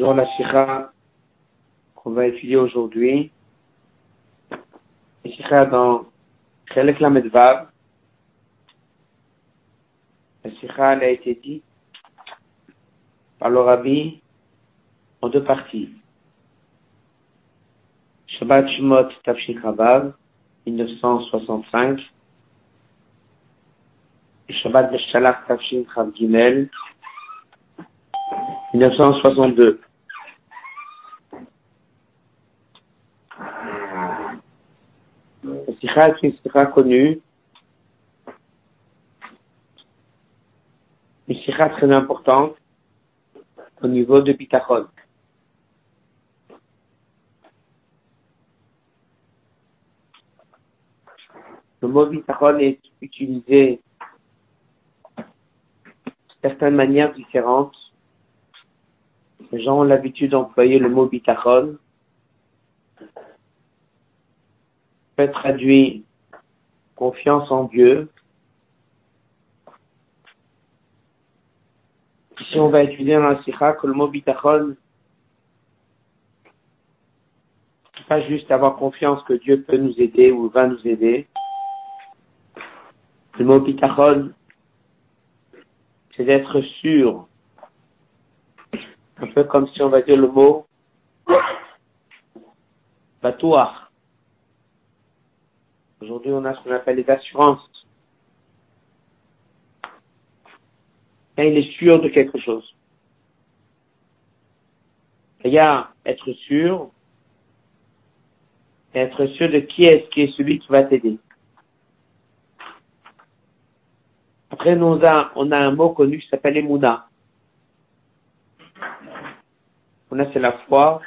La Shira qu'on va étudier aujourd'hui. La Shira dans Chelek Lamedvav. La elle a été dite par le en deux parties. Shabbat Shemot Tafshin Chavav, 1965. Et Shabbat Beshalach Tafshin Gimel, 1962. La sikha est une sikha connue, une sikha très importante au niveau de Bitachon. Le mot bitachon est utilisé de certaines manières différentes. Les gens ont l'habitude d'employer le mot bitachon. Traduit confiance en Dieu. Ici, on va étudier dans la sikha que le mot bitachon pas juste avoir confiance que Dieu peut nous aider ou va nous aider. Le mot bitachon, c'est d'être sûr. Un peu comme si on va dire le mot batouar. Aujourd'hui, on a ce qu'on appelle les assurances. Il est sûr de quelque chose. Il y a être sûr, être sûr de qui est-ce qui est celui qui va t'aider. Après, nous, on a, on a un mot connu qui s'appelle Emouna. Emouna, c'est la foi.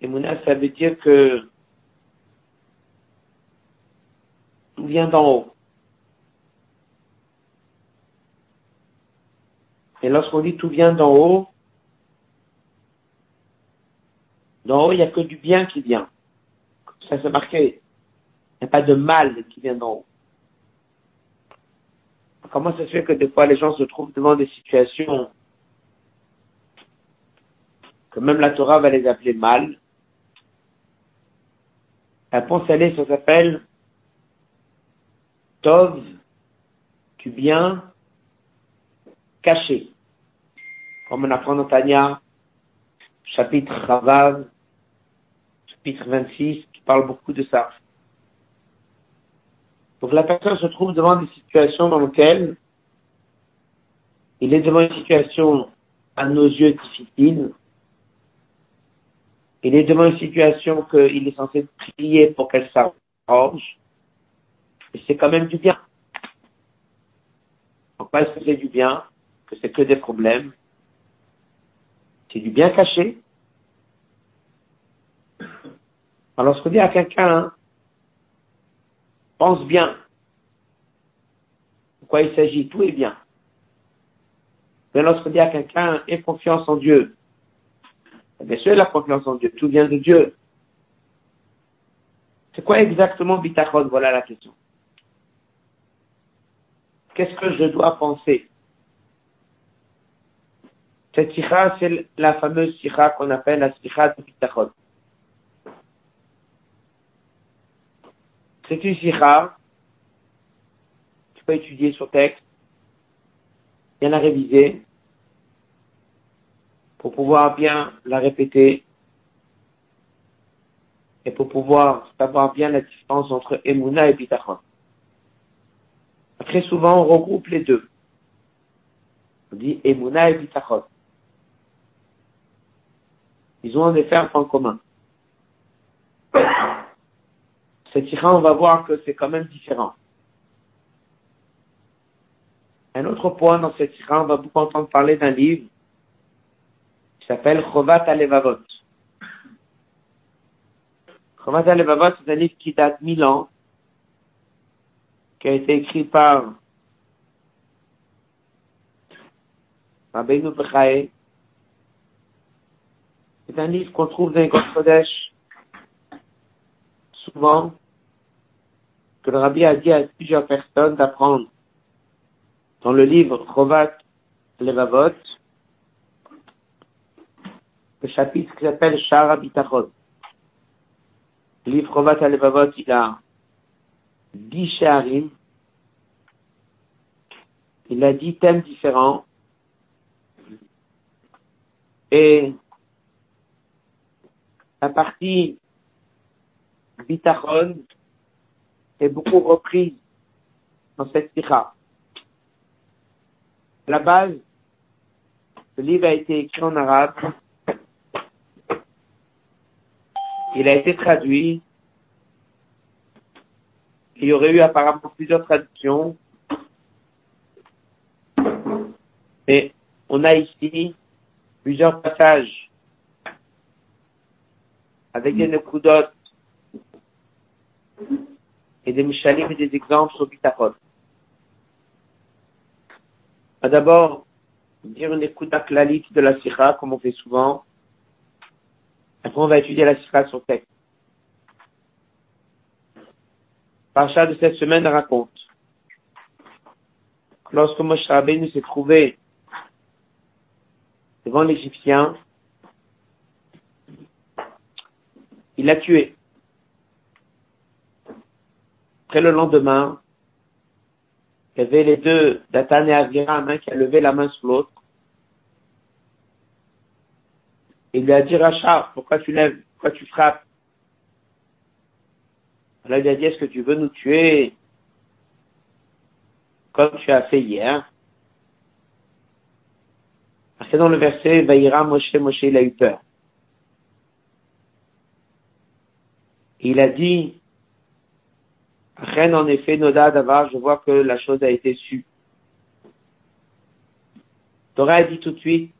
Emouna, ça veut dire que tout vient d'en haut. Et lorsqu'on dit tout vient d'en haut, d'en haut, il n'y a que du bien qui vient. Ça, c'est marqué. Il n'y a pas de mal qui vient d'en haut. Comment ça se fait que des fois les gens se trouvent devant des situations que même la Torah va les appeler mal? La réponse ça s'appelle Tov, du bien caché. Comme on apprend dans Tanya, chapitre Ravav, chapitre 26, qui parle beaucoup de ça. Donc la personne se trouve devant des situations dans lesquelles il est devant une situation à nos yeux difficile. Il est devant une situation qu'il est censé prier pour qu'elle s'arrange. Et c'est quand même du bien. Est-ce que c'est du bien Que c'est que des problèmes C'est du bien caché. Alors, lorsqu'on dit à quelqu'un, pense bien. De quoi il s'agit Tout est bien. Mais lorsqu'on dit à quelqu'un, aie confiance en Dieu, bien sûr, la confiance en Dieu, tout vient de Dieu. C'est quoi exactement bitachon? Voilà la question. Qu'est-ce que je dois penser Cette sikha, c'est la fameuse sikha qu'on appelle la sikha de bitachon. C'est une sikha. Tu peux étudier sur texte, bien la réviser, pour pouvoir bien la répéter, et pour pouvoir savoir bien la différence entre Emouna et Bitachon. Très souvent, on regroupe les deux. On dit Emouna et Bitachon. Ils ont en effet un point commun cette sikha, on va voir que c'est quand même différent. Un autre point dans cette sikha, on va beaucoup entendre parler d'un livre qui s'appelle Chovat Alevavot. Chovat Alevavot, c'est un livre qui date mille ans, qui a été écrit par Rabbeinu Bechae. C'est un livre qu'on trouve dans les Kodesh souvent que le rabbi a dit à plusieurs personnes d'apprendre dans le livre Chovat Levavot le chapitre qui s'appelle Shara Bitachon. Le livre Rovat Alevavot, il a dix. Il a dix thèmes différents. Et la partie Bitachon est beaucoup reprise dans cette sikha. À la base, le livre a été écrit en arabe. Il a été traduit. Il y aurait eu apparemment plusieurs traductions. Et on a ici plusieurs passages avec des nekudot et des mishalim et des exemples sur bitachon. D'abord, dire une écoute clalite de la sikha, comme on fait souvent. Après, on va étudier la sikha sur texte. Parcha de cette semaine raconte. Lorsque Moshe Rabbeinu s'est trouvé devant l'Égyptien, il l'a tué. Après le lendemain, il y avait les deux, Datan et Aviram, qui a levé la main sur l'autre. Il lui a dit, Rachar, pourquoi tu lèves, pourquoi tu frappes? Alors il a dit, est-ce que tu veux nous tuer comme tu as fait hier? C'est dans le verset, Vaïra Moshe, Moshe, il a eu peur. Il a dit, Reine, en effet, Noda Davar, je vois que la chose a été sue. Torah a dit tout de suite,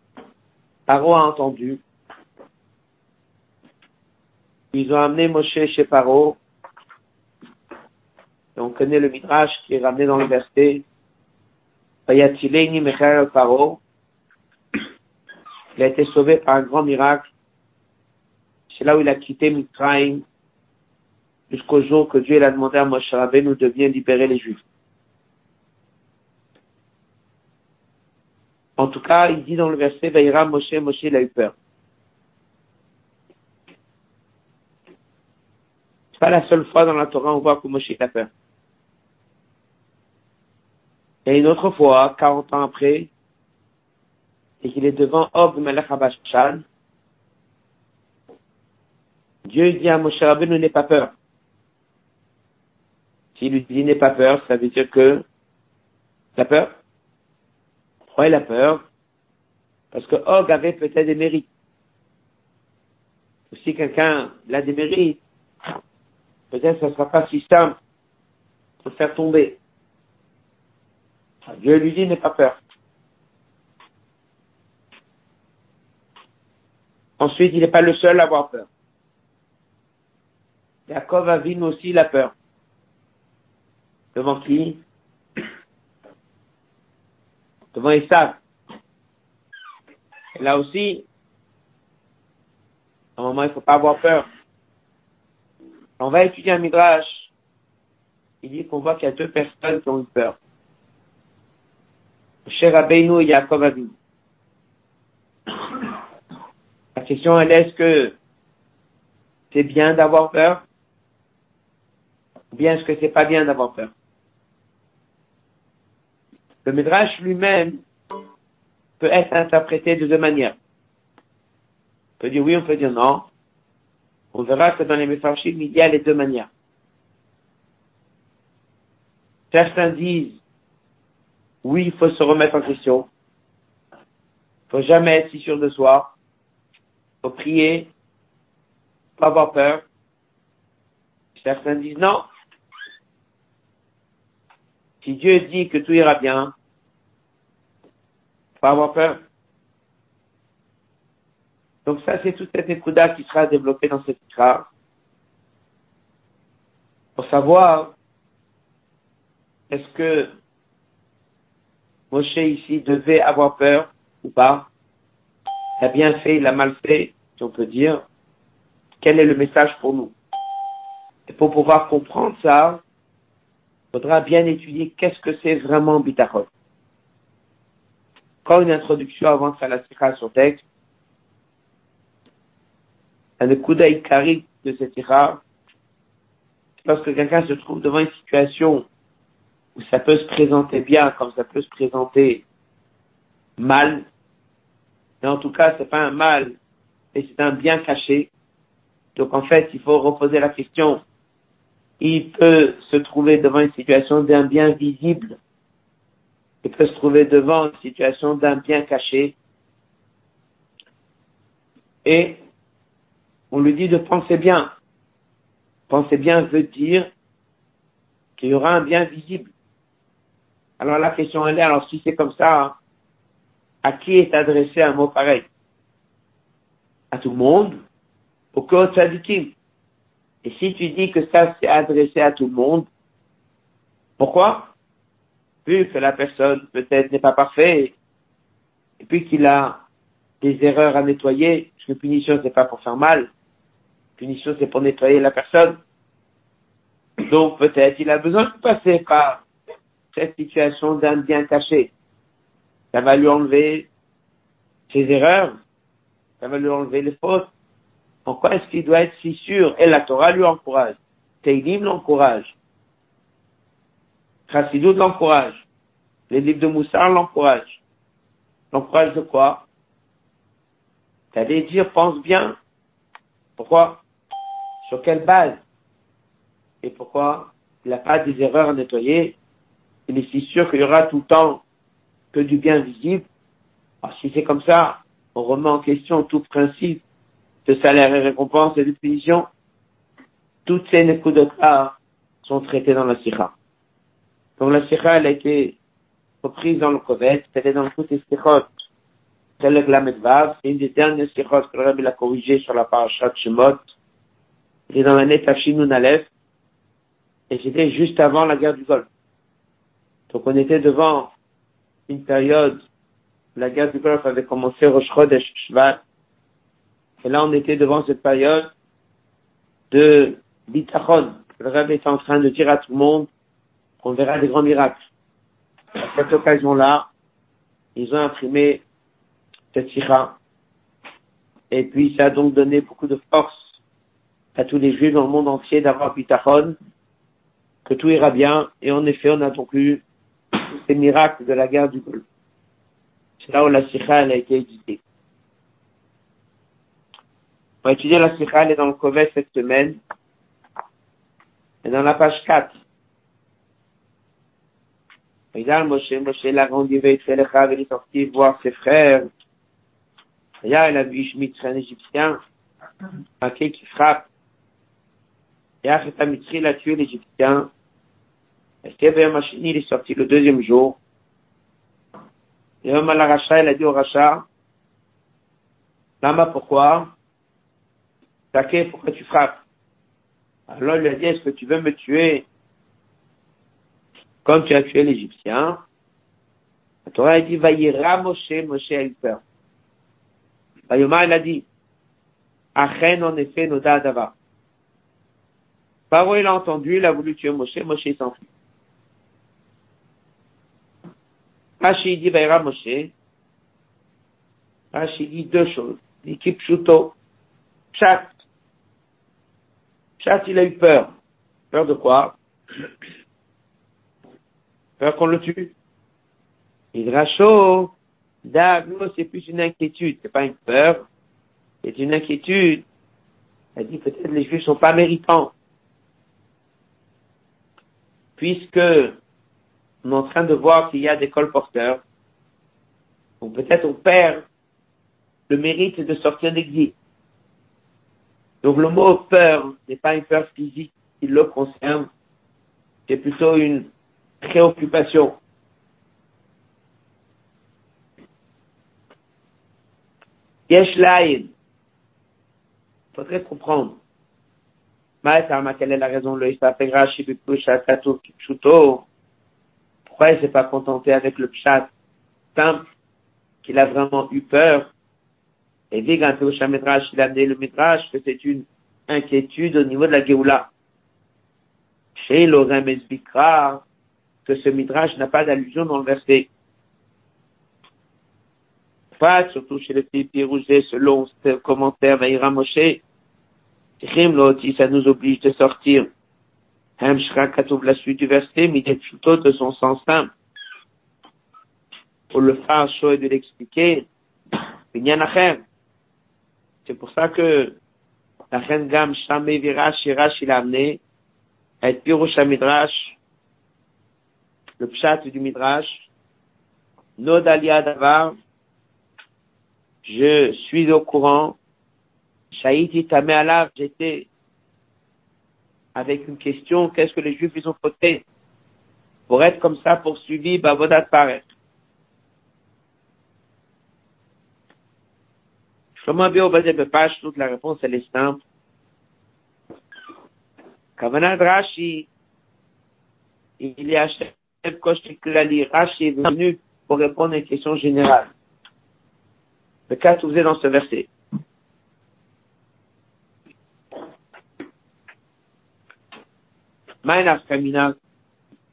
Paro a entendu. Ils ont amené Moshe chez Paro. Et on connaît le Midrash qui est ramené dans le verset. Il a été sauvé par un grand miracle. C'est là où il a quitté Mitraim jusqu'au jour que Dieu a demandé à Moshe Rabbeinu de bien libérer les Juifs. En tout cas, il dit dans le verset, Vaïra Moshe, Moshe, il a eu peur. C'est pas la seule fois dans la Torah où on voit que Moshe a peur. Et une autre fois, 40 ans après, et qu'il est devant Og Melech Dieu dit à Moshe Rabbeinu, n'aie pas peur. S'il lui dit n'aie pas peur, ça veut dire que la peur? Pourquoi il a peur Parce que Og avait peut-être des mérites. Si quelqu'un a des mérites, peut-être ça ne sera pas si simple de faire tomber. Dieu lui dit n'aie pas peur. Ensuite, il n'est pas le seul à avoir peur. Jacob Avin aussi la peur. Devant qui? Devant Esav. Là aussi, à un moment, il ne faut pas avoir peur. On va étudier un midrash. Il dit qu'on voit qu'il y a deux personnes qui ont eu peur. Cher Rabbeinu et Yaakov Avinu. La question est est-ce que c'est bien d'avoir peur? Ou bien est-ce que c'est pas bien d'avoir peur? Le Midrash lui-même peut être interprété de deux manières. On peut dire oui, on peut dire non. On verra que dans les Mefarshim, il y a les deux manières. Certains disent oui, il faut se remettre en question. Il faut jamais être si sûr de soi. Il faut prier. Pas avoir peur. Certains disent non. Si Dieu dit que tout ira bien, pas avoir peur. Donc ça, c'est toute cette écouda qui sera développée dans cette phrase. Pour savoir, est-ce que Moshe ici devait avoir peur ou pas Il a bien fait, il a mal fait, si on peut dire. Quel est le message pour nous? Et pour pouvoir comprendre ça, il faudra bien étudier qu'est-ce que c'est vraiment bitachon une introduction de faire la sikha sur texte. un Ikari de cette ira, lorsque quelqu'un se trouve devant une situation où ça peut se présenter bien comme ça peut se présenter mal, mais en tout cas c'est pas un mal, et c'est un bien caché. Donc en fait, il faut reposer la question. Il peut se trouver devant une situation d'un bien visible. Il peut se trouver devant une situation d'un bien caché. Et on lui dit de penser bien. Penser bien veut dire qu'il y aura un bien visible. Alors la question elle est, alors si c'est comme ça, à qui est adressé un mot pareil? À tout le monde Au code tzadikim Et si tu dis que ça c'est adressé à tout le monde, pourquoi? Vu que la personne peut-être n'est pas parfaite, et puis qu'il a des erreurs à nettoyer, parce que punition c'est pas pour faire mal, punition c'est pour nettoyer la personne. Donc peut-être il a besoin de passer par cette situation d'un bien caché. Ça va lui enlever ses erreurs, ça va lui enlever les fautes. Pourquoi est-ce qu'il doit être si sûr? Et la Torah lui encourage. Teilim l'encourage. Chassidut l'encourage. Les livres de Moussar l'encouragent. L'encourage de quoi? T'allais dire, pense bien. Pourquoi? Sur quelle base? Et pourquoi il n'a pas des erreurs à nettoyer? Il est si sûr qu'il y aura tout le temps que du bien visible. Alors, si c'est comme ça, on remet en question tout principe de salaire et récompense et de punition. Toutes ces là sont traitées dans la Sikha. Donc la Sikha, elle a été reprise dans le Kovet, elle est dans toutes les Sikhot. C'est le Glamedvav, c'est une des dernières Sikhot que le Rabbi a corrigé sur la parachat Shemot. Il est dans l'année Tafshinun Aleph, et c'était juste avant la guerre du Golfe. Donc on était devant une période, la guerre du Golfe avait commencé au Chodesh Shvat, et là on était devant cette période de bitachon. Le Rabbi était en train de dire à tout le monde qu'on verra des grands miracles. À cette occasion-là, ils ont imprimé cette sira. Et puis ça a donc donné beaucoup de force à tous les juifs dans le monde entier d'avoir bitachon, que tout ira bien. Et en effet, on a donc eu ces miracles de la guerre du Golfe. C'est là où la sikha a été éditée. On va étudier la sikha, elle est dans le Kovet cette semaine. Et dans la page 4. Regarde, Moshe, Moshe l'a grandi, il est sorti voir ses frères. Regarde, il a vu un Égyptien, marqué qui frappe. Et Acheta Mitri l'a tué l'Égyptien. Il est sorti le deuxième jour. Et Racha, il a dit au Racha, Lama, pourquoi? Také, pourquoi tu frappes? Alors il lui a dit, est-ce que tu veux me tuer? Comme tu as tué l'Égyptien? La Torah a dit, Vayira Moshe, Moshe a eu peur. Vayoma, il a dit, Achen, en effet, Noda Adava. Paro, il a entendu, il a voulu tuer Moshe, Moshe s'enfuit. Rashi dit Moshe. Rashi dit deux choses. L'équipe Pshuto. Pshat. Pshat, il a eu peur. Peur de quoi? Peur qu'on le tue. Il chaud. D'aglo, c'est plus une inquiétude. C'est pas une peur. C'est une inquiétude. Elle dit peut-être les juifs sont pas méritants. Puisque on est en train de voir qu'il y a des colporteurs. Ou peut-être on perd le mérite de sortir d'exil. Donc le mot peur n'est pas une peur physique qui le concerne, c'est plutôt une préoccupation. Il faudrait comprendre. quelle est la raison? Le pourquoi il s'est pas contenté avec le pshat simple qu'il a vraiment eu peur Et dit quand au Midrash, il a amené le Midrash que c'est une inquiétude au niveau de la Géoula. Chez l'Orem Esbikra, que ce Midrash n'a pas d'allusion dans le verset. Pas surtout chez le petit Rouget, selon ce commentaire d'Aïra Moshe, ça nous oblige de sortir. Hemshra Katoub, la suite du verset, plutôt de son sens simple. Pour le faire chaud et de l'expliquer, c'est pour ça que la reine Gam Shamé Virash Shirash il a amené à être Pirush Midrash, le pshat du Midrash, Nodalia Davar, je suis au courant, Shaïti Tamé Alav, j'étais avec une question, qu'est-ce que les Juifs ils ont fauté pour être comme ça poursuivis, Bavodat bas de page, toute la réponse elle est simple. Kavanad Rashi, il y a Chef Koshik Lali, Rashi est venu pour répondre à une question générale. Le cas trouvé dans ce verset.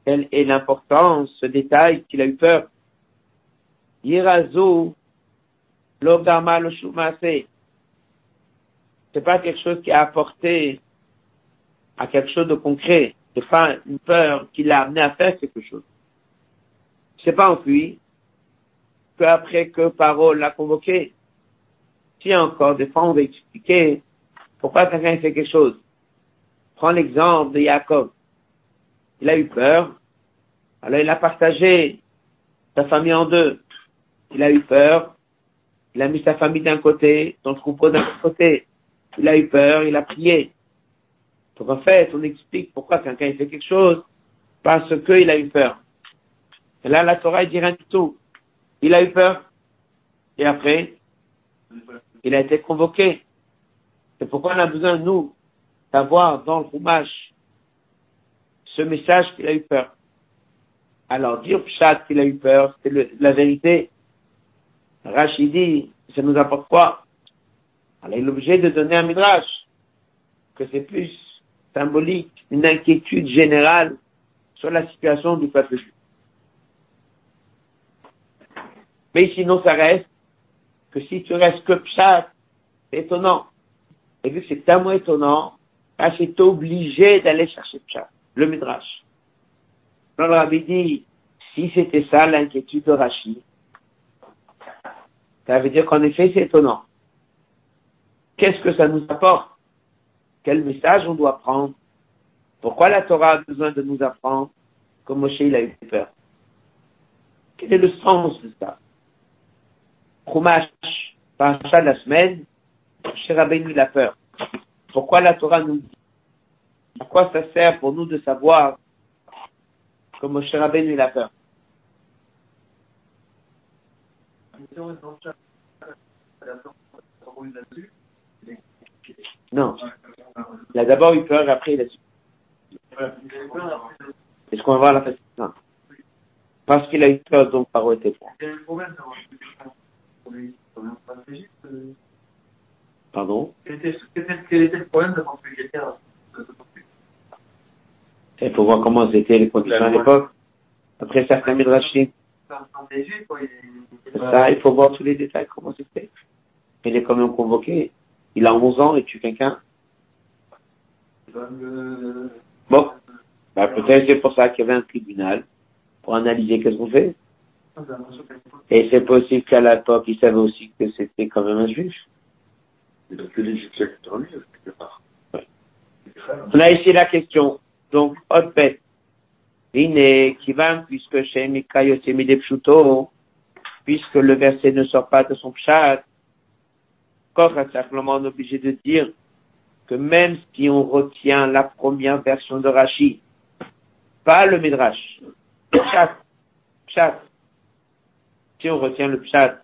Quelle est l'importance, ce détail qu'il a eu peur. Yirazo, Logama le. C'est pas quelque chose qui a apporté à quelque chose de concret. C'est pas une peur qui l'a amené à faire quelque chose. C'est pas enfui que après que Parole l'a convoqué. Si encore des fois on va expliquer pourquoi quelqu'un fait quelque chose. Prends l'exemple de Jacob. Il a eu peur. Alors il a partagé sa famille en deux. Il a eu peur. Il a mis sa famille d'un côté, son troupeau d'un côté. Il a eu peur, il a prié. Donc en fait, on explique pourquoi quelqu'un fait quelque chose, parce qu'il a eu peur. Et là, la Torah, il dit rien du tout. Il a eu peur. Et après, il a été convoqué. C'est pourquoi on a besoin, nous, d'avoir dans le roumage ce message qu'il a eu peur. Alors, dire chat qu'il a eu peur, c'est la vérité. Rachidi, ça nous apporte quoi? Alors, il est obligé de donner un midrash, que c'est plus symbolique, une inquiétude générale sur la situation du peuple juif. Mais sinon, ça reste que si tu restes que pshat, c'est étonnant. Et vu que c'est tellement étonnant, c'est obligé d'aller chercher pshat, le midrash. Alors, le rabbi dit, si c'était ça l'inquiétude de Rachid, ça veut dire qu'en effet, c'est étonnant. Qu'est-ce que ça nous apporte? Quel message on doit prendre? Pourquoi la Torah a besoin de nous apprendre comme Moshe il a eu peur? Quel est le sens de ça? Chumash, ça de la semaine, chez Rabbeinu il a peur. Pourquoi la Torah nous dit À quoi ça sert pour nous de savoir comme Moshe Rabbeinu il a peur non. Il a d'abord eu peur, après il a su. Est-ce qu'on va voir la facilité Non. Parce qu'il a eu peur, donc par était froid. Pardon? Quel était le problème de Il faut voir comment c'était les conditions à l'époque. Après certains midrashim. Ça, il faut voir tous les détails, comment c'était. Il est quand même convoqué. Il a 11 ans et tue quelqu'un? Bon. Bah, peut-être c'est pour ça qu'il y avait un tribunal pour analyser qu'est-ce qu'on fait. Et c'est possible qu'à l'époque, il savait aussi que c'était quand même un juif. On a ici la question. Donc, hot bête puisque puisque le verset ne sort pas de son pshat, est simplement obligé de dire que même si on retient la première version de Rashi, pas le Midrash, pshat, pshat, si on retient le pshat,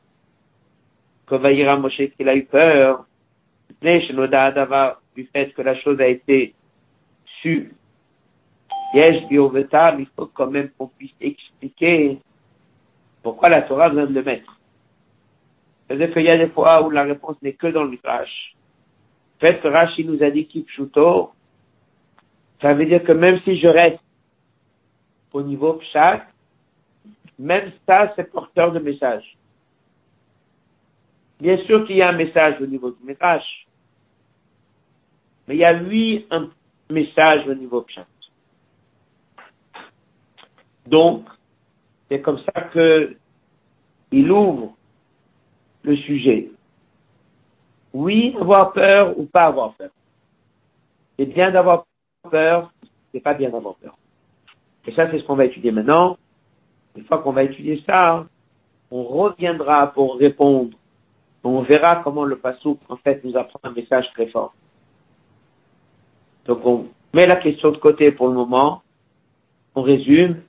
que Vaïra Moshe qu'il a eu peur, du fait que la chose a été sue Yesh il faut quand même qu'on puisse expliquer pourquoi la Torah vient de le mettre. C'est-à-dire qu'il y a des fois où la réponse n'est que dans le Midrash. Fait que Rashi nous a dit Kipshuto, ça veut dire que même si je reste au niveau Pshat, même ça, c'est porteur de message. Bien sûr qu'il y a un message au niveau du Midrash. Mais il y a lui un message au niveau pshat. Donc, c'est comme ça que il ouvre le sujet. Oui, avoir peur ou pas avoir peur. C'est bien d'avoir peur, c'est pas bien d'avoir peur. Et ça, c'est ce qu'on va étudier maintenant. Une fois qu'on va étudier ça, on reviendra pour répondre. On verra comment le Passouk, en fait, nous apprend un message très fort. Donc, on met la question de côté pour le moment. On résume.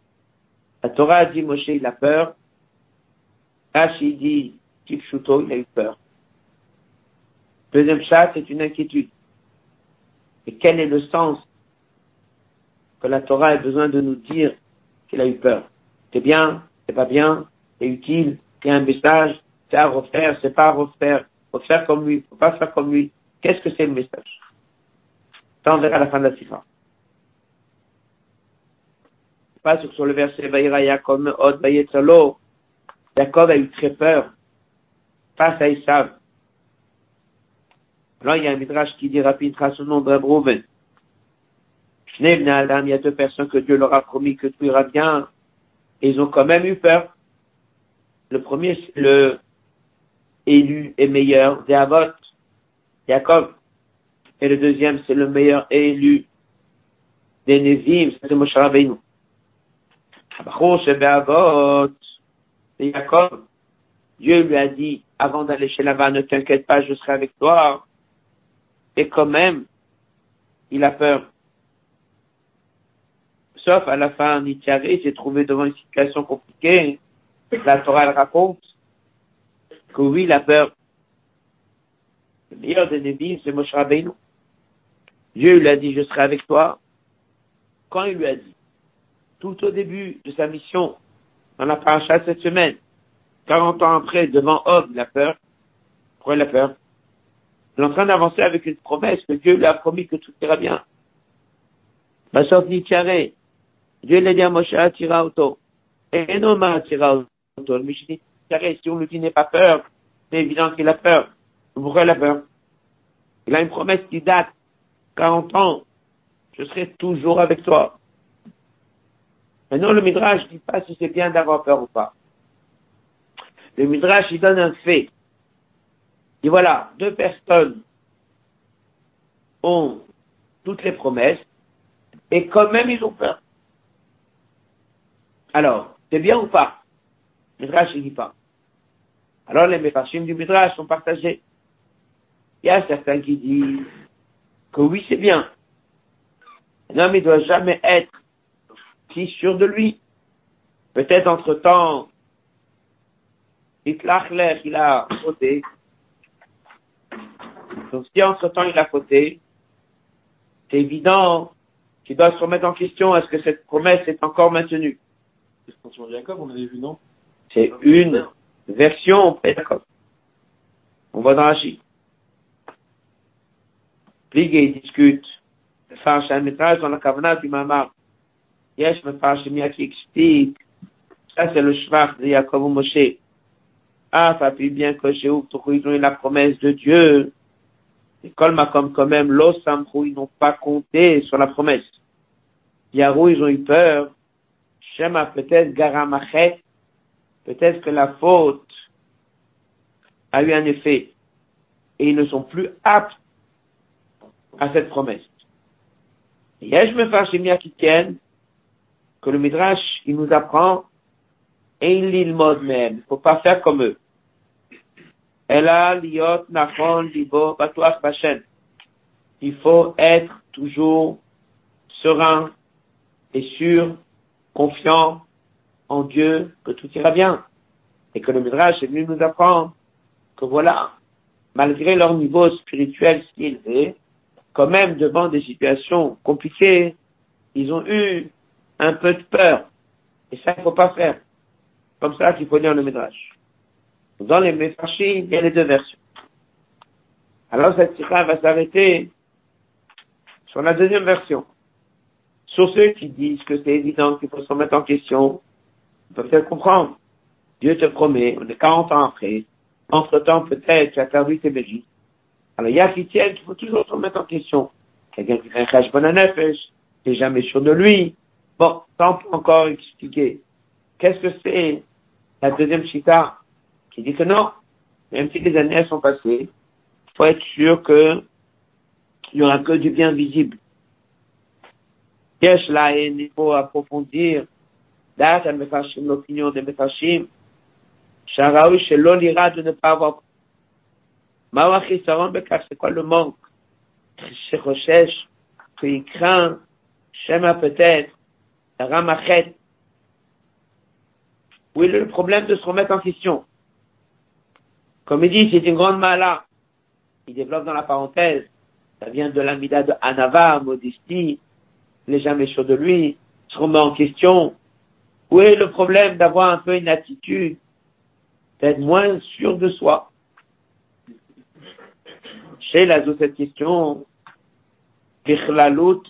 La Torah a dit, Moshe, il a peur. Rashi dit, Tifshuto, il a eu peur. Deuxième chat, c'est une inquiétude. Et quel est le sens que la Torah a besoin de nous dire qu'il a eu peur? C'est bien, c'est pas bien, c'est utile, c'est un message, c'est à refaire, c'est pas à refaire, faut faire comme lui, faut pas faire comme lui. Qu'est-ce que c'est le message? Ça, on verra la fin de la cifra. Pas sur le verset Od Jacob a eu très peur face à Isav. Alors il y a un midrash qui dit rapide son nom de il y a deux personnes que Dieu leur a promis que tout ira bien. Ils ont quand même eu peur. Le premier, c'est le élu et meilleur des Avot, Jacob. Et le deuxième, c'est le meilleur élu des Nevim, c'est Moshe Rabbeinu. C'est Jacob. Dieu lui a dit, avant d'aller chez Lavan, ne t'inquiète pas, je serai avec toi. Et quand même, il a peur. Sauf à la fin, Nitiaré s'est trouvé devant une situation compliquée. La Torah raconte que oui, il a peur. Le meilleur des Nébis, c'est Moshe. Dieu lui a dit, je serai avec toi. Quand il lui a dit, tout au début de sa mission, dans la paracha cette semaine, 40 ans après, devant Hob, il a peur. Pourquoi il a peur? Il est en train d'avancer avec une promesse que Dieu lui a promis que tout ira bien. Sortir tiaré. Dieu l'a dit à Moshe, tira auto. Et non, ma tira auto. Mais je dis, si on lui dit n'est pas peur, c'est évident qu'il a peur. Pourquoi il a peur? Il a une promesse qui date 40 ans. Je serai toujours avec toi. Maintenant, le Midrash ne dit pas si c'est bien d'avoir peur ou pas. Le Midrash, il donne un fait. Et voilà, deux personnes ont toutes les promesses, et quand même ils ont peur. Alors, c'est bien ou pas? Le Midrash, il dit pas. Alors, les méfachim du Midrash sont partagés. Il y a certains qui disent que oui, c'est bien. Un homme, il doit jamais être si sûr de lui. Peut-être entre-temps, Hitlachler, il a fauté. Donc si entre-temps il a fauté, c'est évident qu'il doit se remettre en question est-ce que cette promesse est encore maintenue? C'est Jacob, on avait vu, non? C'est une version Jacob. On va dans Rashi. Pligue discute. Faire un métrage dans la Kavana du Mamar. Yesh me qui explique. Ça, c'est le Shvach de Jacob Moshe. Ah, ça fait bien que chez eux, ils ont eu la promesse de Dieu. Et Colma comme quand même, l'Osamrou, ils n'ont pas compté sur la promesse. Yarou, ils ont eu peur. Shema, peut-être Garamachet, peut-être que la faute a eu un effet. Et ils ne sont plus aptes à cette promesse. Et je me fâche qui tiennent que le Midrash, il nous apprend, et il mode même. Faut pas faire comme eux. Il faut être toujours serein et sûr, confiant en Dieu que tout ira bien. Et que le Midrash est venu nous apprendre que voilà, malgré leur niveau spirituel si élevé, quand même devant des situations compliquées, ils ont eu un peu de peur. Et ça, il faut pas faire. Comme ça qu'il faut lire le Midrash. Dans les Mephashim, il y a les deux versions. Alors cette sikha va s'arrêter sur la deuxième version. Sur ceux qui disent que c'est évident qu'il faut se remettre en question, on peut peut-être comprendre. Dieu te promet, on est 40 ans après, entre temps peut-être tu as perdu tes bélis. Alors il y a qui tiennent qu'il faut toujours se remettre en question. quelqu'un qui fait un bon nefesh, n'est jamais sûr de lui. Bon, peut encore expliquer. Qu'est-ce que c'est la deuxième chita qui dit que non, même si les années sont passées, faut être sûr que il n'y aura que du bien visible. Yesh là, il faut approfondir? Date Mefashim, l'opinion des Mefashim. Sharaou, chez l'olira de ne pas avoir. Mawachi Saron Bekaf, c'est quoi le manque? Chez Rochesh, craint, Shema peut-être, Ramachet. Oui, le problème de se remettre en question? Comme il dit, c'est une grande mala. Il développe dans la parenthèse. Ça vient de l'amida de Anava, modestie. Il n'est jamais sûr de lui. Se remet en question. Où est le problème d'avoir un peu une attitude d'être moins sûr de soi? Chez la cette question,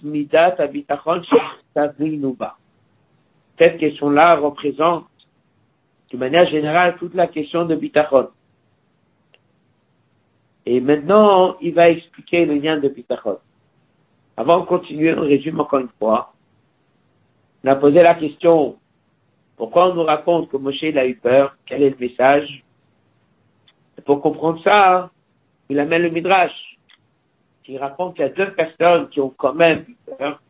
midat Cette question-là représente, de manière générale, toute la question de bitachon. Et maintenant, il va expliquer le lien de bitachon. Avant de continuer, on résume encore une fois. On a posé la question, pourquoi on nous raconte que Moshe a eu peur? Quel est le message? Et Pour comprendre ça, il amène le Midrash, qui raconte qu'il y a deux personnes qui ont quand même eu peur.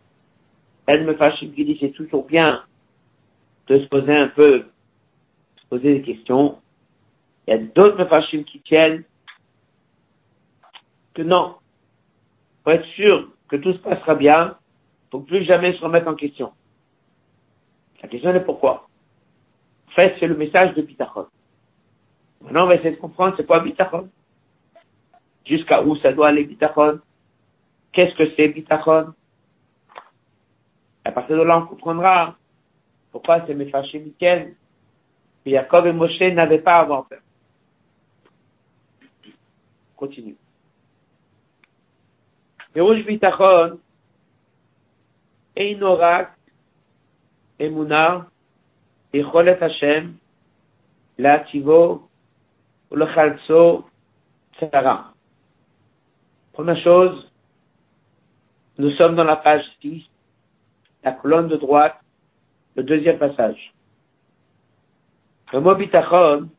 Elle me fâche, qui dit c'est toujours bien de se poser un peu, se poser des questions. Il y a d'autres Mefashim qui tiennent que non, pour être sûr que tout se passera bien, faut plus jamais se remettre en question. La question est pourquoi. En fait, c'est le message de Bitachon. Maintenant, on va essayer de comprendre c'est quoi Bitachon. Jusqu'à où ça doit aller Bitachon. Qu'est-ce que c'est Bitachon. À partir de là, on comprendra pourquoi c'est Mefashé Mikel que Jacob et Moshe n'avaient pas à avoir peur. Continue. Yerush Bitachon, Einorak, Emuna, Echolet Hashem, Première chose, nous sommes dans la page 6, la colonne de droite, le deuxième passage. Le mot bitachon,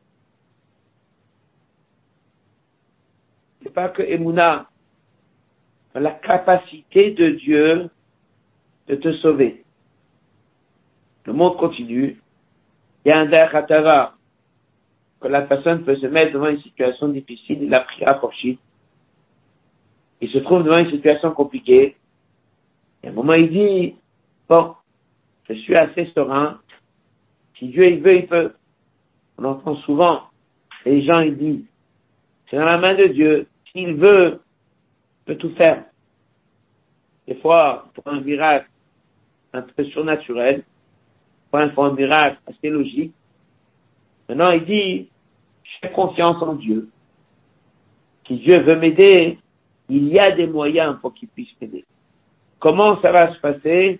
c'est pas que emuna, la capacité de Dieu de te sauver. Le monde continue. Il y a un derchatara que la personne peut se mettre devant une situation difficile, il a pris Korchit. Il se trouve devant une situation compliquée. Et à un moment, il dit, bon, je suis assez serein. Si Dieu il veut, il peut. On entend souvent les gens, ils disent, c'est dans la main de Dieu. S'il veut, peut tout faire. Des fois, pour un miracle un peu surnaturel, pour un miracle assez logique. Maintenant, il dit, j'ai confiance en Dieu. Si Dieu veut m'aider, il y a des moyens pour qu'il puisse m'aider. Comment ça va se passer?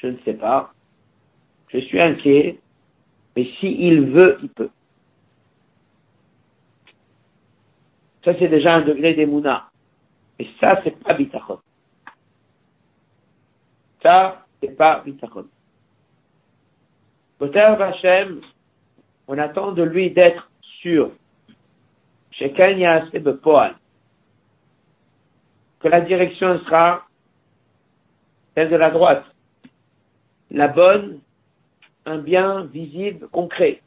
Je ne sais pas. Je suis inquiet. Mais s'il veut, il peut. Ça, c'est déjà un degré d'émouna. Et ça, c'est pas bitachon. Ça, c'est pas bitachon. Poter Hashem, on attend de lui d'être sûr. Que la direction sera celle de la droite. La bonne, un bien visible, concret.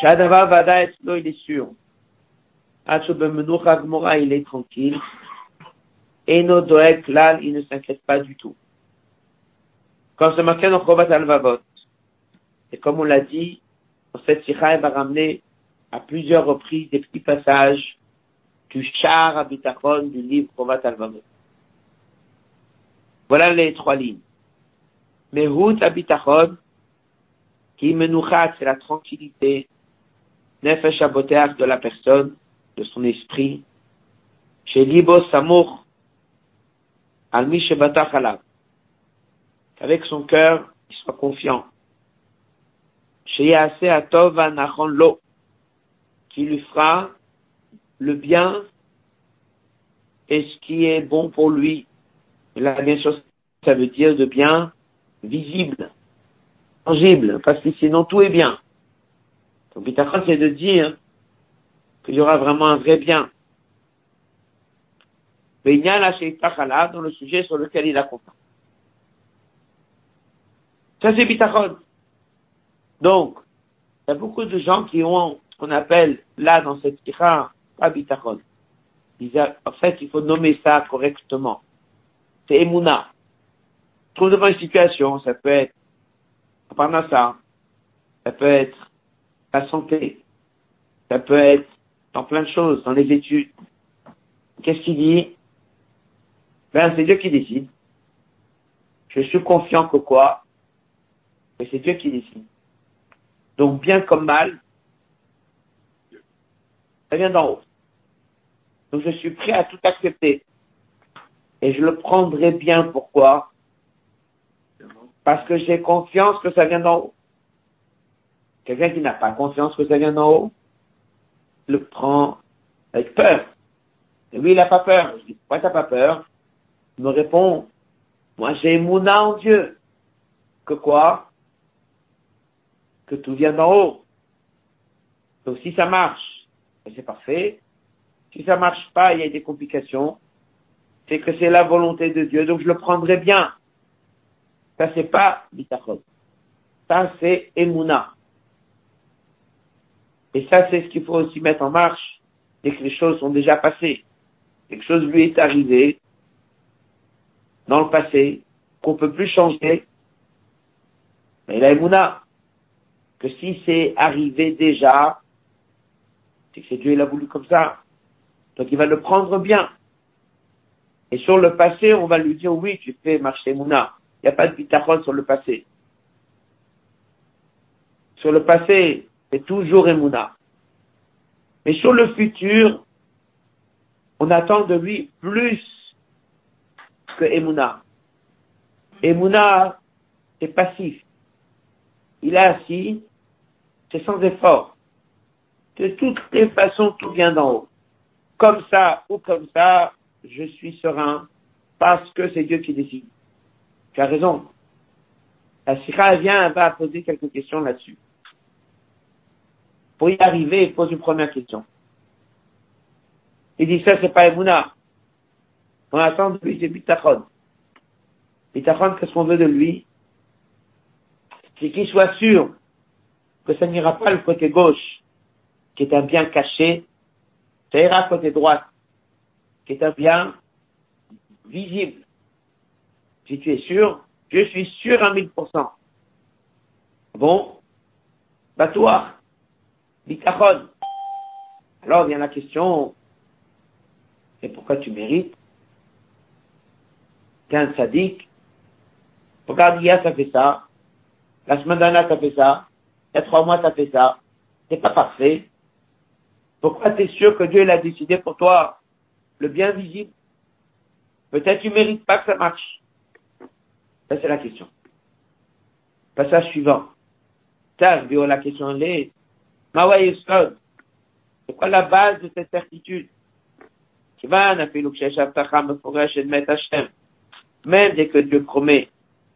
Shadava Vada il est sûr il est tranquille. Et nos doek là, il ne s'inquiète pas du tout. Quand c'est marqué dans Chovat al et comme on l'a dit, en cette sikha, va ramener à plusieurs reprises des petits passages du char bitachon du livre Chovat al Voilà les trois lignes. Mehut abitachon, qui menouchat, c'est la tranquillité, nefesh aboteach de la personne, de son esprit, chez Libo Samour, al avec son cœur, il soit confiant. Chez Yase Atov Lo, qui lui fera le bien et ce qui est bon pour lui. Bien sûr, ça veut dire de bien visible, tangible, parce que sinon tout est bien. Donc, bitachon, c'est de dire qu'il y aura vraiment un vrai bien. Mais il y a là dans le sujet sur lequel il a confiance. Ça, c'est bitachon. Donc, il y a beaucoup de gens qui ont ce qu'on appelle, là, dans cette kira, pas bitachon. En fait, il faut nommer ça correctement. C'est emuna. Trouve devant une situation, ça peut être ça, ça peut être la santé, ça peut être dans plein de choses, dans les études. Qu'est-ce qu'il dit? Ben, c'est Dieu qui décide. Je suis confiant que quoi? Mais c'est Dieu qui décide. Donc, bien comme mal, ça vient d'en haut. Donc, je suis prêt à tout accepter. Et je le prendrai bien. Pourquoi? Parce que j'ai confiance que ça vient d'en haut. Quelqu'un qui n'a pas confiance que ça vient d'en haut, le prend avec peur. Et lui, il n'a pas peur. Je dis, pourquoi t'as pas peur? Il me répond, moi j'ai Mouna en Dieu. Que quoi? Que tout vient d'en haut. Donc si ça marche, ben, c'est parfait. Si ça marche pas, il y a des complications. C'est que c'est la volonté de Dieu, donc je le prendrai bien. Ça c'est pas bitachon. Ça c'est Emouna. Et ça, c'est ce qu'il faut aussi mettre en marche dès que les choses sont déjà passées. Quelque chose lui est arrivé dans le passé, qu'on peut plus changer. Mais la Emouna, que si c'est arrivé déjà, c'est que c'est Dieu, il a voulu comme ça. Donc il va le prendre bien. Et sur le passé, on va lui dire, oui, tu fais marcher Mouna. Il n'y a pas de bitachon sur le passé. Sur le passé, c'est toujours Emouna. Mais sur le futur, on attend de lui plus que Emouna. Emouna, c'est passif. Il est assis, c'est sans effort. De toutes les façons, tout vient d'en haut. Comme ça ou comme ça, je suis serein parce que c'est Dieu qui décide. Tu as raison. La Sira vient, elle va poser quelques questions là-dessus. Pour y arriver, il pose une première question. Il dit ça, c'est pas Emouna. On attend de lui, c'est Bitachon. Bitachon, qu'est-ce qu'on veut de lui? C'est qu'il soit sûr que ça n'ira pas le côté gauche, qui est un bien caché, ça ira côté droite, qui est un bien visible. Si tu es sûr, je suis sûr à 1000%. Bon, toi, bitachon. Alors vient la question, et pourquoi tu mérites T'es un sadique. Regarde, hier, ça fait ça. La semaine dernière, ça fait ça. Il y a trois mois, ça fait ça. T'es pas parfait. Pourquoi tu es sûr que Dieu l'a décidé pour toi? Le bien visible Peut-être tu mérites pas que ça marche. Ça, c'est la question. Passage suivant. Ça, la question est, c'est quoi la base de cette certitude? Même dès que Dieu promet,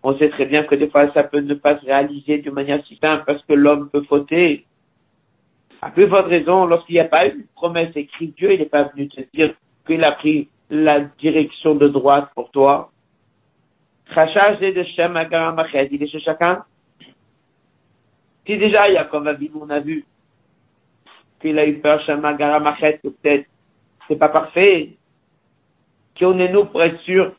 on sait très bien que des fois ça peut ne pas se réaliser de manière si simple parce que l'homme peut fauter. À plus forte raison, lorsqu'il n'y a pas eu une promesse écrite, Dieu, n'est pas venu te dire qu'il a pris la direction de droite pour toi. il est chez chacun. Si déjà Yaakov Avinu, on a vu qu'il a eu peur, Agaramachet, que peut-être c'est pas parfait. Qui on est nous pour être sûr?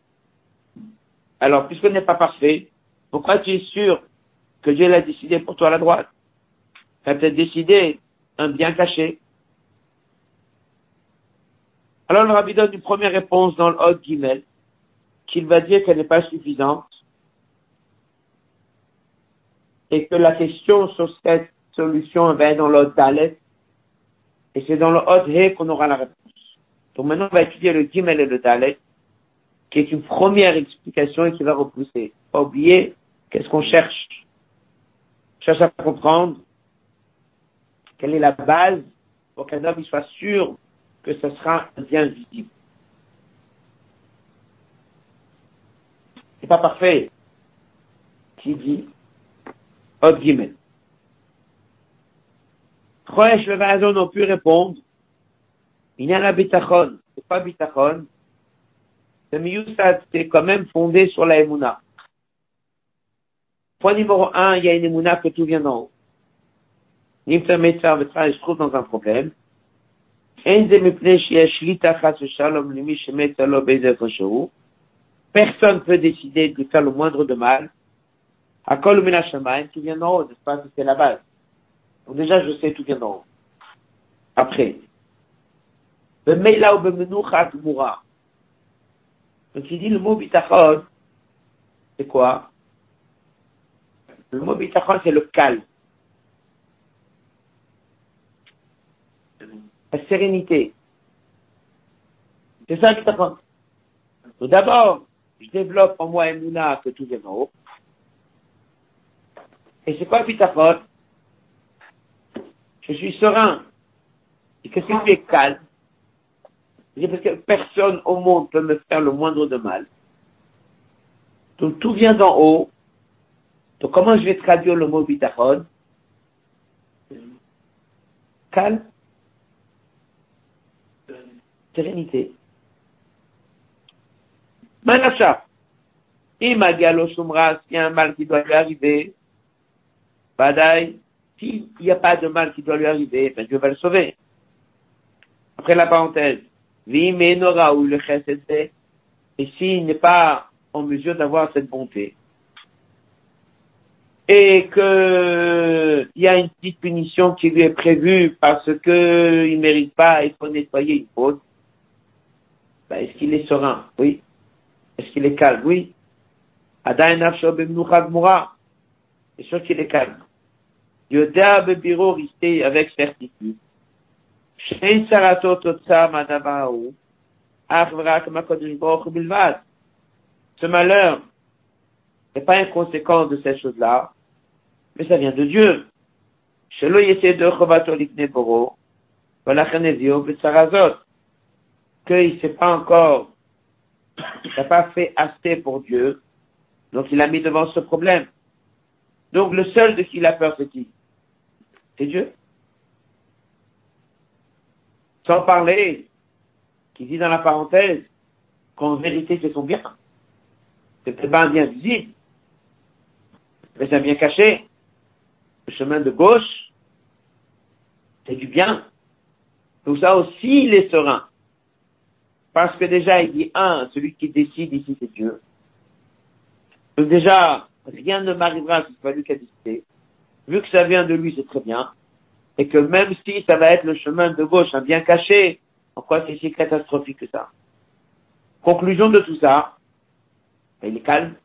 Alors, puisqu'on n'est pas parfait, pourquoi tu es sûr que Dieu l'a décidé pour toi à la droite? A peut-être décidé un bien caché. Alors le rabbi donne une première réponse dans le Hod Gimel, qu'il va dire qu'elle n'est pas suffisante, et que la question sur cette solution va être dans le Dalet, et c'est dans le Hod qu'on aura la réponse. Donc maintenant, on va étudier le Gimel et le Dalet, qui est une première explication et qui va repousser. Pas oublier, qu'est-ce qu'on cherche On cherche à comprendre quelle est la base pour qu'un homme soit sûr que ce sera un bien visible. C'est pas parfait. Qui dit Od Gimel. Le Vazon ont pu répondre Il n'y a pas bitachon. C'est pas bitachon. Le miyusad, c'est quand même fondé sur la emuna. Point numéro un, il y a une emuna que tout vient d'en haut. Nimta Metzar, je trouve dans un problème. Personne peut décider de faire le moindre de mal. À Kol tout vient d'en haut, n'est-ce pas? C'est la base. Donc déjà, je sais tout vient d'en haut. Après. Donc il dit le mot bitachon, c'est quoi? Le mot bitachon, c'est le calme. La sérénité. C'est ça bitachon. Tout d'abord, je développe en moi Emouna que tout vient d'en haut. Et c'est quoi bitachon? Je suis serein. Et qu'est-ce qui est calme? parce que personne au monde peut me faire le moindre de mal. Donc tout vient d'en haut. Donc comment je vais traduire le mot bitachon? Calme Sérénité. Manacha. Imagalo Shumra, s'il y a un mal qui doit lui arriver, Badaï, s'il n'y a pas de mal qui doit lui arriver, ben Dieu va le sauver. Après la parenthèse. ou le et s'il n'est pas en mesure d'avoir cette bonté, et que il y a une petite punition qui lui est prévue parce que il mérite pas, il faut nettoyer une faute, ben, est-ce qu'il est serein Oui. Est-ce qu'il est calme Oui. C'est sûr qu'il est calme. Yodea Bebiro risté avec certitude. Shei Saratot Otsam Adavahu. Arvrak Makodesh Baruch Bilvad. Ce malheur n'est pas une conséquence de ces choses-là, mais ça vient de Dieu. Shelo Yesed Chovato Likneboro. Valachanezio Bitsarazot. Qu'il ne s'est pas encore, n'a pas fait assez pour Dieu, donc il a mis devant ce problème. Donc le seul de qui il a peur, c'est qui? C'est Dieu. Sans parler, qui dit dans la parenthèse, qu'en vérité c'est son bien. C'est pas un bien visible, mais c'est un bien caché. Le chemin de gauche, c'est du bien. Tout ça aussi, il est serein. Parce que déjà, il dit, un, celui qui décide ici, c'est Dieu. Donc déjà, rien ne m'arrivera si c'est pas lui qui a décidé. Vu que ça vient de lui, c'est très bien et que même si ça va être le chemin de gauche, un bien caché, en quoi c'est si catastrophique que ça? Conclusion de tout ça, il est calme.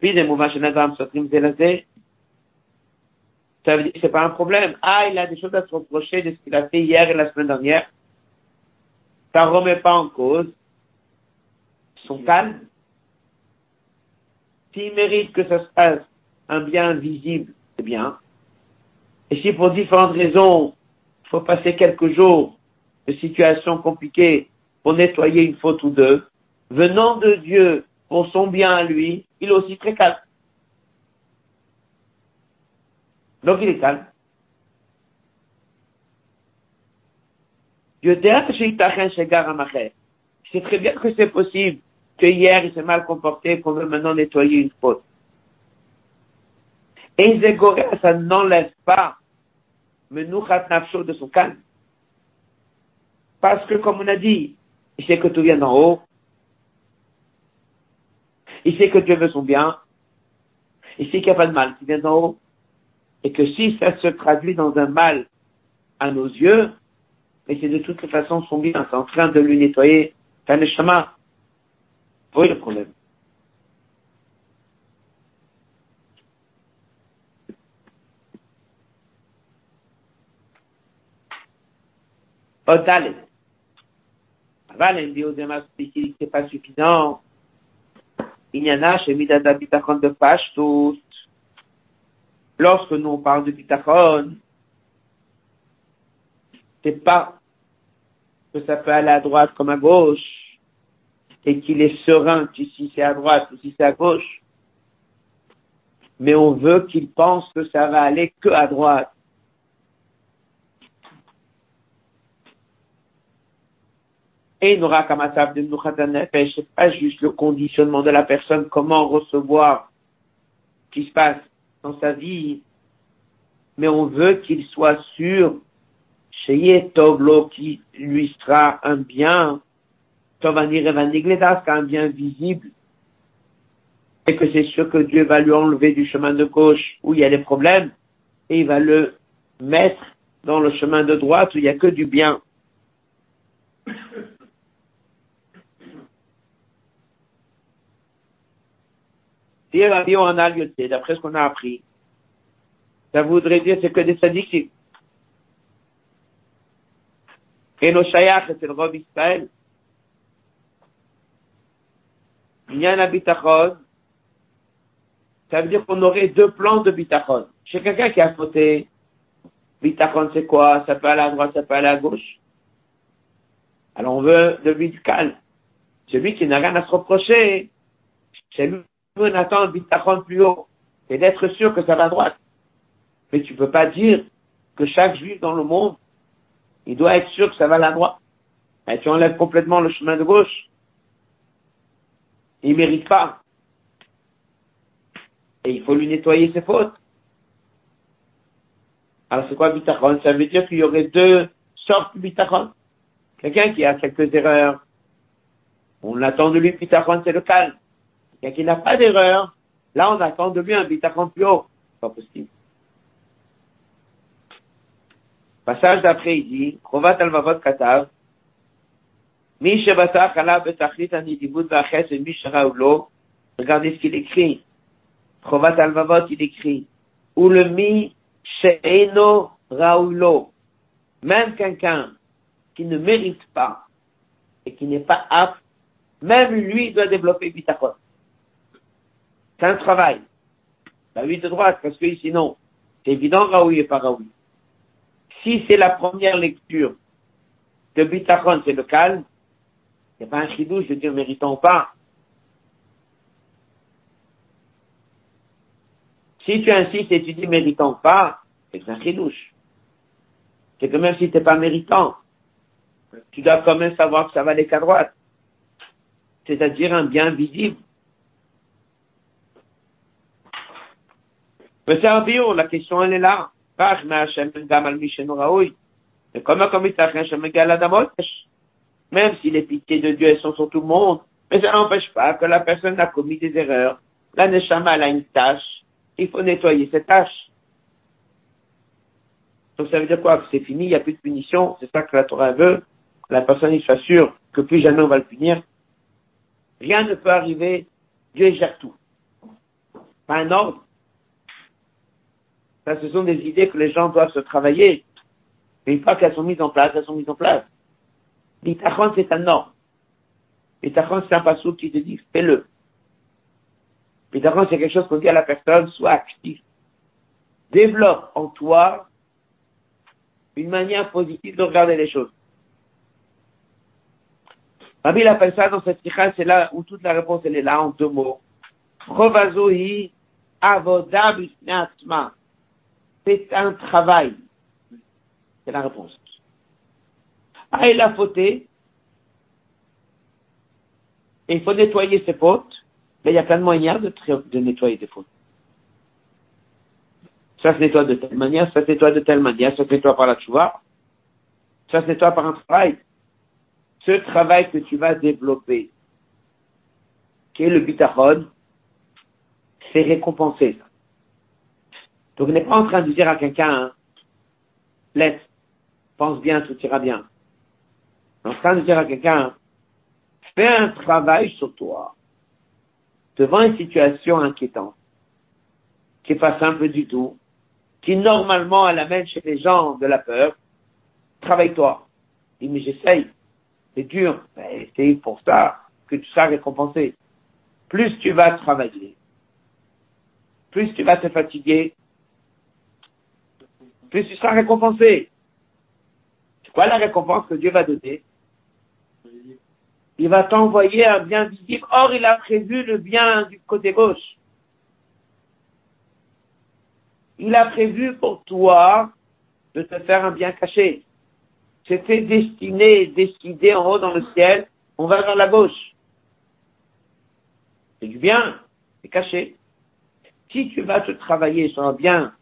Puis ça veut c'est pas un problème. Ah, il a des choses à se reprocher de ce qu'il a fait hier et la semaine dernière. Ça remet pas en cause son calme. S'il mérite que ça se passe un bien visible, c'est bien. Et si pour différentes raisons, il faut passer quelques jours de situations compliquées pour nettoyer une faute ou deux, venant de Dieu pour son bien à lui, il est aussi très calme. Donc il est calme. C'est très bien que c'est possible que hier il s'est mal comporté, qu'on veut maintenant nettoyer une faute. Et ça n'enlève pas Menouchat Nafsho de son calme. Parce que, comme on a dit, il sait que tout vient d'en haut. Il sait que Dieu veut son bien. Il sait qu'il n'y a pas de mal qui vient d'en haut. Et que si ça se traduit dans un mal à nos yeux, mais c'est de toute façon son bien. C'est en train de lui nettoyer. Un chemin. Oui, le problème? Odalet. Aval, dit c'est pas suffisant. Il y en a chez Midada Bitachon de tous. Lorsque nous on parle de Bitachon, c'est pas que ça peut aller à droite comme à gauche. et qu'il est serein si c'est à droite ou si c'est à gauche. Mais on veut qu'il pense que ça va aller que à droite. Et n'aura qu'à de c'est pas juste le conditionnement de la personne, comment recevoir ce qui se passe dans sa vie, mais on veut qu'il soit sûr, chez Toblo, qui lui sera un bien, un bien visible, et que c'est sûr que Dieu va lui enlever du chemin de gauche où il y a des problèmes, et il va le mettre dans le chemin de droite où il n'y a que du bien. D'après ce qu'on a appris, ça voudrait dire c'est que des sadiques. Et nos shayach, c'est le Rob Israël. Un bitachon. Ça veut dire qu'on aurait deux plans de bitachon. Chez quelqu'un qui a fauté, bitachon c'est quoi? Ça peut aller à droite, ça peut aller à gauche. Alors on veut de lui du calme. Celui qui n'a rien à se reprocher, c'est lui attend un bitachon plus haut. C'est d'être sûr que ça va à droite. Mais tu peux pas dire que chaque juif dans le monde, il doit être sûr que ça va à la droite. Et tu enlèves complètement le chemin de gauche. Il mérite pas. Et il faut lui nettoyer ses fautes. Alors c'est quoi bitachon? Ça veut dire qu'il y aurait deux sortes de bitachon. Quelqu'un qui a quelques erreurs, on attend de lui bitachon, c'est le calme. Quelqu'un qui n'a pas d'erreur, là on attend de lui un bitachon plus haut. Pas possible. Passage d'après, il dit, Chovat al-Mavot Katav, et. Regardez ce qu'il écrit. Chovat al-Mavot, il écrit, ou mi she'eno. Même quelqu'un qui ne mérite pas et qui n'est pas apte, même lui doit développer bitachon. C'est un travail. La vie de droite, parce que sinon, c'est évident, Raoui et pas Raoui. Si c'est la première lecture de Bitachon, c'est le calme, a pas un chidou, je veux dire, méritons pas. Si tu insistes et tu dis méritons pas, c'est un chidouche. C'est que même si tu n'es pas méritant, tu dois quand même savoir que ça va aller qu'à droite. C'est-à-dire un bien visible. Mais c'est un bio, la question elle est là. Même si les pitiés de Dieu sont sur tout le monde, mais ça n'empêche pas que la personne a commis des erreurs. La Neshama, a une tâche. Il faut nettoyer cette tâche. Donc ça veut dire quoi? C'est fini, il n'y a plus de punition. C'est ça que la Torah veut. La personne, il soit que plus jamais on va le punir. Rien ne peut arriver. Dieu gère tout. Pas un ordre. Ça, ce sont des idées que les gens doivent se travailler. Mais une fois qu'elles sont mises en place, elles sont mises en place. L'itachon, c'est un ordre. L'itachon, c'est un passou qui te dit, fais-le. L'itachon, c'est quelque chose qu'on dit à la personne, sois actif. Développe en toi une manière positive de regarder les choses. Rabbi appelle ça dans cette sikha, c'est là où toute la réponse elle est là en deux mots. Provazohi avodah c'est un travail. C'est la réponse. Ah, il a fauté. Et il faut nettoyer ses fautes. Mais il y a plein de moyens de, nettoyer des fautes. Ça se nettoie de telle manière, ça se nettoie de telle manière, ça se nettoie par la tchouva. Ça se nettoie par un travail. Ce travail que tu vas développer, qui est le bitachon, c'est récompensé. Donc, on n'est pas en train de dire à quelqu'un, hein, laisse, pense bien, tout ira bien. On est en train de dire à quelqu'un, fais un travail sur toi, devant une situation inquiétante, qui n'est pas simple du tout, qui normalement elle amène chez les gens de la peur, travaille-toi. Dis, mais j'essaye, c'est dur, mais c'est pour ça que tu seras récompensé. Plus tu vas travailler, plus tu vas te fatiguer, plus tu seras récompensé. C'est quoi la récompense que Dieu va donner? Il va t'envoyer un bien visible. Or, il a prévu le bien du côté gauche. Il a prévu pour toi de te faire un bien caché. C'était destiné, décidé en haut dans le ciel, on va vers la gauche. C'est du bien, c'est caché. Si tu vas te travailler sur un bien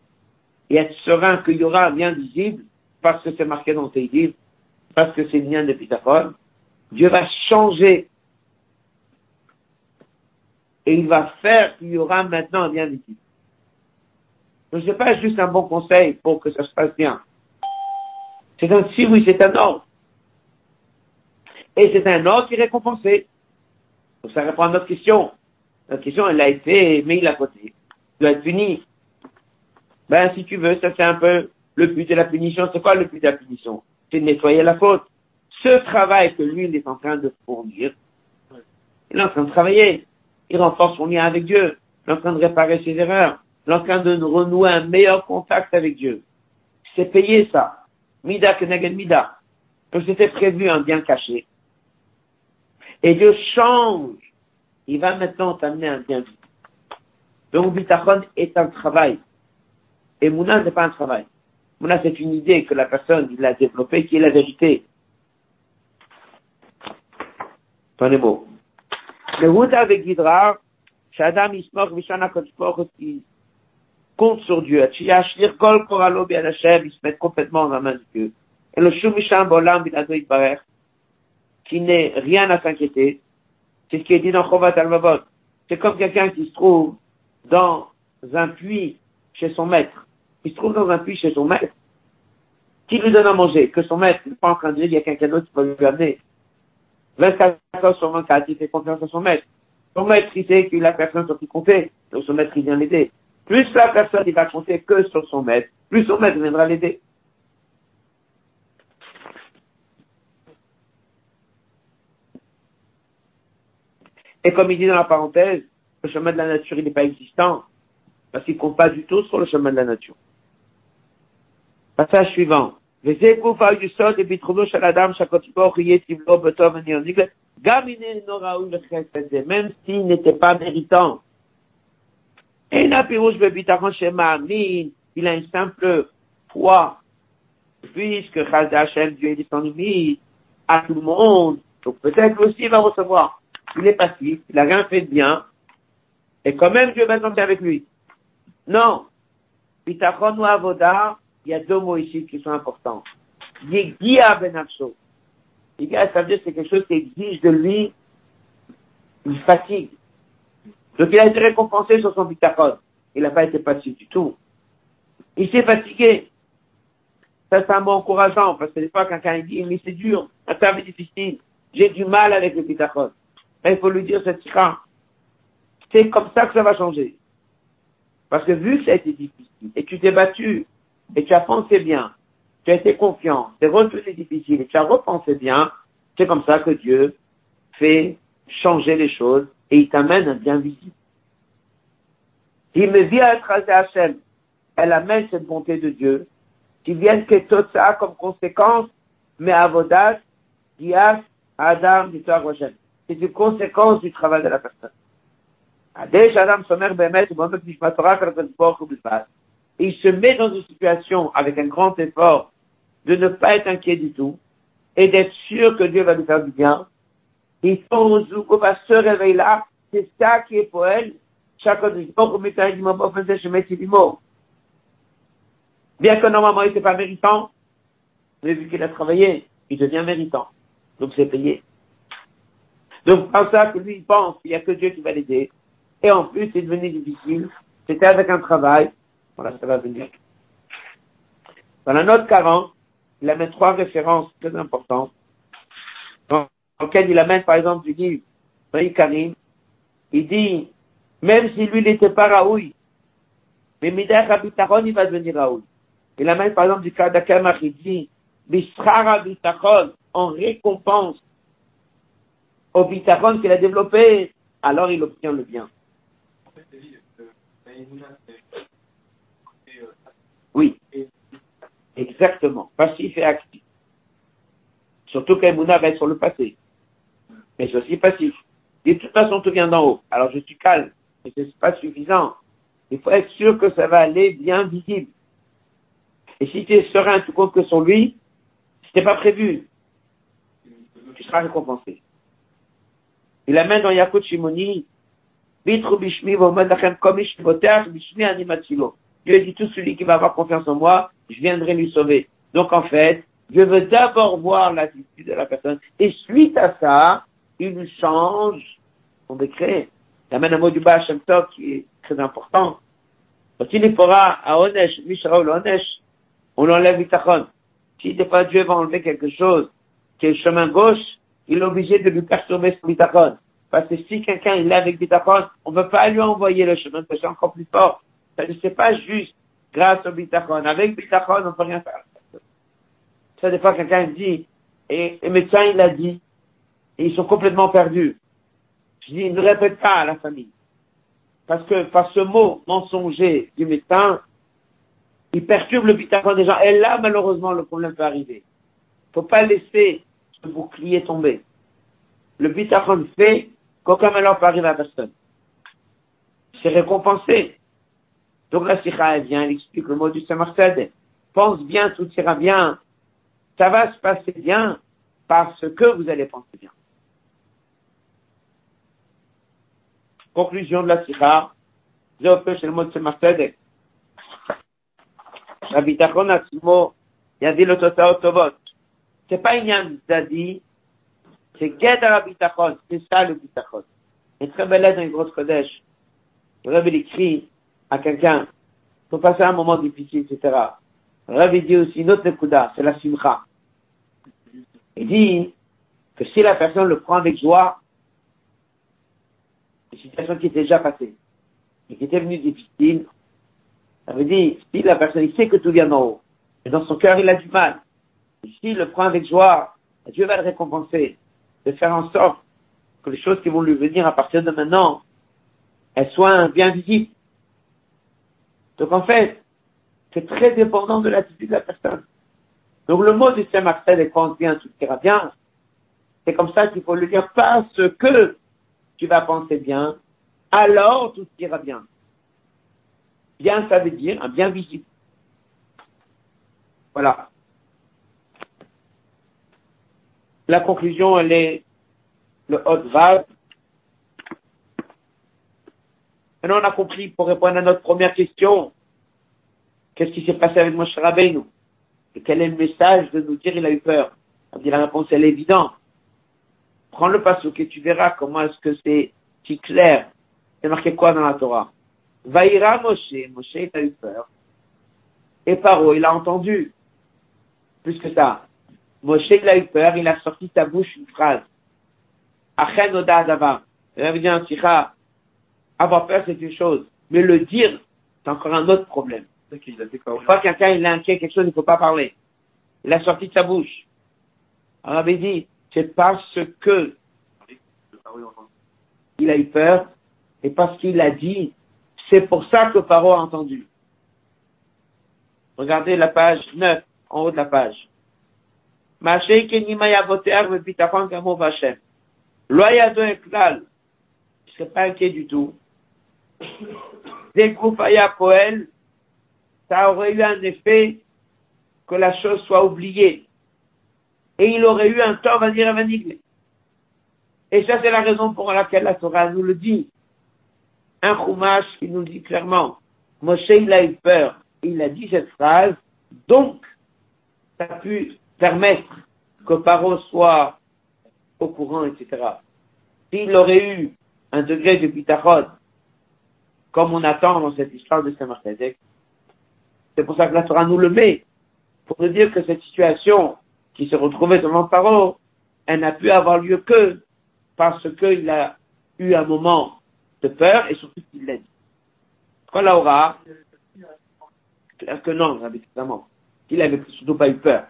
et être serein qu'il y aura un bien visible, parce que c'est marqué dans tes livres, parce que c'est le bien de Pythagore, Dieu va changer. Et il va faire qu'il y aura maintenant un bien visible. Donc c'est pas juste un bon conseil pour que ça se passe bien. C'est un si oui, c'est un ordre. Et c'est un ordre qui est récompensé. Donc ça répond à notre question. Notre question, elle a été mise à côté. Il doit être puni. Ben, si tu veux, ça c'est un peu le but de la punition. C'est quoi le but de la punition? C'est de nettoyer la faute. Ce travail que lui, il est en train de fournir, il est en train de travailler. Il renforce son lien avec Dieu. Il est en train de réparer ses erreurs. Il est en train de renouer un meilleur contact avec Dieu. C'est payé ça. Mida keneged mida. Donc c'était prévu un bien caché. Et Dieu change. Il va maintenant t'amener un bien. Donc bitachon est un travail. Et Mouna n'est pas un travail. Mouna c'est une idée que la personne il a développée qui est la vérité. Prenez mot. Le Houda avec Gidrar, Shadam Ismor Vishana Kotspor qui compte sur Dieu. Ashir Kol Koralo Bien il se met complètement dans la main de Dieu. Et le Shumisham Bolam Binado Barer, qui n'est rien à s'inquiéter, c'est ce qui est dit dans Chovat Al-Mavot. C'est comme quelqu'un qui se trouve dans un puits chez son maître. Il se trouve dans un puits chez son maître. Qui lui donne à manger? Que son maître n'est pas en train de dire, il y a quelqu'un d'autre qui va lui amener. 24 heures sur 24, il fait confiance à son maître. Son maître, il sait qu'il a personne sur qui compter. Donc son maître, il vient l'aider. Plus la personne, il va compter que sur son maître, plus son maître viendra l'aider. Et comme il dit dans la parenthèse, le chemin de la nature, il n'est pas existant, parce qu'il ne compte pas du tout sur le chemin de la nature. Passage suivant. Même s'il n'était pas méritant. Il a une simple foi, puisque Hashem, Dieu est descendu à tout le monde, donc peut-être aussi il va recevoir il est passif, il n'a rien fait de bien, et quand même Dieu va tomber avec lui. Non. Ou il y a deux mots ici qui sont importants. Yegia benafsho. Yegia, ça veut dire que c'est quelque chose qui exige de lui une fatigue. Donc il a été récompensé sur son pitachon. Il n'a pas été passif du tout. Il s'est fatigué. Ça, c'est un mot encourageant, parce que des fois, quelqu'un dit, mais c'est dur, ça est difficile, j'ai du mal avec le pitachon il faut lui dire sera. C'est comme ça que ça va changer. Parce que vu que ça a été difficile, et tu t'es battu, et tu as pensé bien, tu as été confiant, c'est retenu difficile, et tu as repensé bien, c'est comme ça que Dieu fait changer les choses, et il t'amène un bien visible. Il me vient à être Hachem. Elle amène cette bonté de Dieu, qui vient que tout ça comme conséquence, mais avodat, dias, adam, c'est une conséquence du travail de la personne. Il se met dans une situation avec un grand effort de ne pas être inquiet du tout et d'être sûr que Dieu va lui faire du bien. Il faut va se réveiller là. C'est ça qui est pour elle. Bien que normalement il n'était pas méritant, mais vu qu'il a travaillé, il devient méritant. Donc c'est payé. Donc, par ça que lui, il pense qu'il n'y a que Dieu qui va l'aider. Et en plus, c'est devenu difficile. C'était avec un travail. Voilà, ça va venir. Dans la note 40, il amène trois références très importantes. Dans lequel il amène, par exemple, du livre Karim. Il dit, même si lui, n'était pas Raoui, mais Midach Abitaron, il va devenir Raoui. Il amène, par exemple, du cas d'Akamach, il dit, Bishrara en récompense au bitachon qu'il a développé, alors il obtient le bien. Oui, exactement. Passif et actif. Surtout qu'Emouna va être sur le passé. mais c'est aussi passif. De toute façon, tout vient d'en haut. Alors je suis calme, mais c'est pas suffisant. Il faut être sûr que ça va aller bien visible. Et si tu es serein, tu comptes que sur lui, c'était pas prévu, tu seras récompensé. Il amène dans Yakut Shimoni, Bishmi, Komish, Bishmi. Dieu dit tout celui qui va avoir confiance en moi, je viendrai lui sauver. Donc en fait, je veux d'abord voir l'attitude de la personne. Et suite à ça, il change son décret. Il amène un mot du bas Hashem Tov qui est très important. Quand il fera à Onesh, Mishraoul Onesh, on enlève Bitachon. Si des fois Dieu va enlever quelque chose qui est le chemin gauche, il est obligé de lui perturber son Bitachon. Parce que si quelqu'un est avec Bitachon, on ne peut pas lui envoyer le chemin c'est encore plus fort. C'est pas juste grâce au Bitachon. Avec Bitachon, on ne peut rien faire. Ça, des fois, quelqu'un dit, et le médecin, il a dit, et ils sont complètement perdus. Je dis, ne répète pas à la famille. Parce que par ce mot mensonger du médecin, il perturbe le bitachon des gens. Et là, malheureusement, le problème peut arriver. Faut pas laisser ce bouclier tomber. Le bitachon fait qu'aucun malheur peut arriver à personne. C'est récompensé. Donc la Sikha, elle vient, elle explique le mot du Samartad. Pense bien, tout ira bien. Ça va se passer bien parce que vous allez penser bien. Conclusion de la Sikha. Zéopé chez le mot de Samartad. Rabitachon Atzmo, Yadi le Totao Tovot. C'est pas Inyam Zadi, c'est Gedar Rabitachon, c'est ça le Bitachon. Et très belle dans les grosses Kodesh. Le Rabbi écrit, à quelqu'un, faut passer un moment difficile, etc. Rabbi dit aussi une autre c'est la simcha. Il dit que si la personne le prend avec joie, une situation qui était déjà passée, et qui était venue difficile, ça veut si la personne il sait que tout vient d'en haut, mais dans son cœur il a du mal, s'il le prend avec joie, Dieu va le récompenser, de faire en sorte que les choses qui vont lui venir à partir de maintenant, elles soient bien visibles. Donc en fait, c'est très dépendant de l'attitude de la personne. Donc le mot du Saint Marcel est bien, tout ira bien. C'est comme ça qu'il faut le dire parce que tu vas penser bien, alors tout ira bien. Bien, ça veut dire bien visible. Voilà. La conclusion, elle est le haut vague. Maintenant, on a compris, pour répondre à notre première question, qu'est-ce qui s'est passé avec Moshe Rabbeinu? Et quel est le message de nous dire il a eu peur? La réponse, elle est évidente. Prends le passo et tu verras comment est-ce que c'est si clair. C'est marqué quoi dans la Torah? Vaïra Moshe, Moshe il a eu peur. Et Paro, il a entendu. Plus que ça. Moshe, il a eu peur, il a sorti de sa bouche une phrase. Achen Oda. Il un avoir peur c'est une chose, mais le dire, c'est encore un autre problème. Pas quelqu'un, il est inquiet quelque chose, il ne faut pas parler. Il a sorti de sa bouche. On avait dit, c'est parce que il a eu peur, et parce qu'il a dit, c'est pour ça que Paro a entendu. Regardez la page 9, en haut de la page. Eklal. Je serais pas inquiet du tout. Dès Aya Poel, ça aurait eu un effet que la chose soit oubliée. Et il aurait eu un temps à dire à Et ça, c'est la raison pour laquelle la Torah nous le dit un Chumash qui nous dit clairement, Moshe il a eu peur, il a dit cette phrase, donc ça a pu permettre que Paro soit au courant, etc. S'il aurait eu un degré de bitachon, comme on attend dans cette histoire de saint c'est pour ça que la Torah nous le met, pour nous dire que cette situation qui se retrouvait devant Paro, elle n'a pu avoir lieu que parce qu'il a eu un moment de peur et surtout qu'il l'aide. Quand la aura, clair que non, évidemment. Il avait surtout pas eu peur.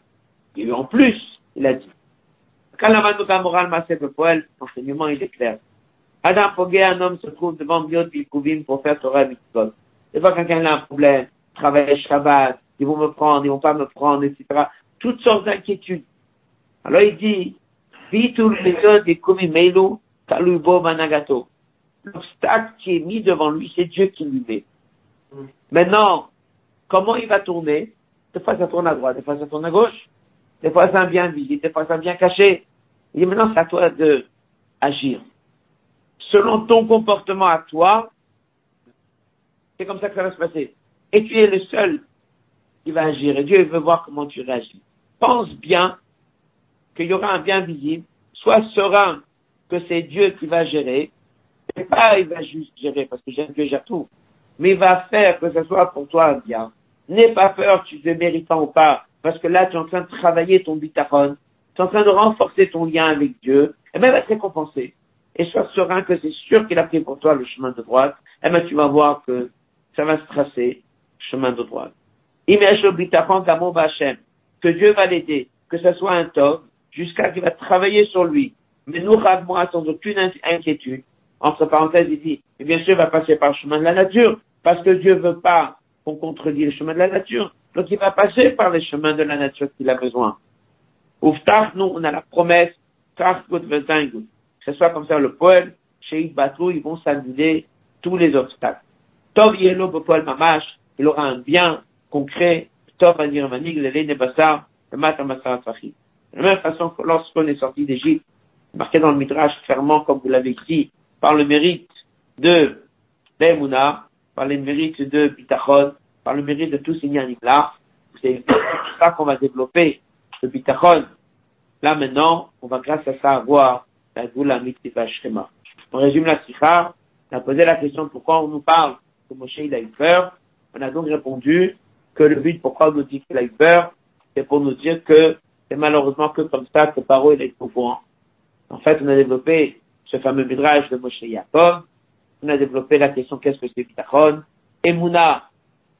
Et en plus, il a dit. Quand la manouka morale m'a fait poil, l'enseignement il est clair. Adam Pogé, un homme se trouve devant Biot Bilkouvim pour faire Torah Mitzvot. Des fois, quelqu'un a un problème, travaille Shabbat, ils vont me prendre, ils vont pas me prendre, etc. Toutes sortes d'inquiétudes. Alors il dit, L'obstacle qui est mis devant lui, c'est Dieu qui lui met. Maintenant, comment il va tourner? Des fois ça tourne à droite, des fois ça tourne à gauche, des fois ça vient visible, des fois ça vient caché. Il dit maintenant c'est à toi de agir. Selon ton comportement à toi, c'est comme ça que ça va se passer. Et tu es le seul qui va agir. Et Dieu veut voir comment tu réagis. Pense bien qu'il y aura un bien visible. Sois serein que c'est Dieu qui va gérer. Et pas il va juste gérer parce que Dieu gère tout. Mais il va faire que ce soit pour toi un bien. N'aie pas peur, tu es méritant ou pas. Parce que là, tu es en train de travailler ton bitachon. Tu es en train de renforcer ton lien avec Dieu. Et même être récompensé. Et sois serein que c'est sûr qu'il a pris pour toi le chemin de droite. Et bien, tu vas voir que ça va se tracer, chemin de droite. Que Dieu va l'aider, que ce soit un top, jusqu'à qu'il va travailler sur lui. Mais nous, moi sans aucune inquiétude. Entre parenthèses, il dit, et bien sûr, il va passer par le chemin de la nature, parce que Dieu veut pas qu'on contredit le chemin de la nature. Donc il va passer par les chemins de la nature qu'il a besoin. Ouftar, nous, on a la promesse, que ce soit comme ça le poème, chez Batou, ils vont s'annuler tous les obstacles. Tov Yelo Bopol Mamash, il aura un bien concret, Tov Anir Manig, le Nebassar, le Matamasa Fachi. De la même façon que lorsqu'on est sorti d'Égypte, marqué dans le Midrash clairement, comme vous l'avez dit, par le mérite de Bemouna, par le mérite de Bitachon, par le mérite de tous ces là, c'est ça qu'on va développer, le Bitachon. Là maintenant, on va grâce à ça avoir On résume la Sikha, on a posé la question pourquoi on nous parle que Moshe il a eu peur? On a donc répondu que le but pourquoi on nous dit qu'il a eu peur, c'est pour nous dire que c'est malheureusement que comme ça que Paro il est au courant. En fait, on a développé ce fameux midrash de Moshe Yaakov. On a développé la question qu'est-ce que c'est Bitachon. Et Mouna,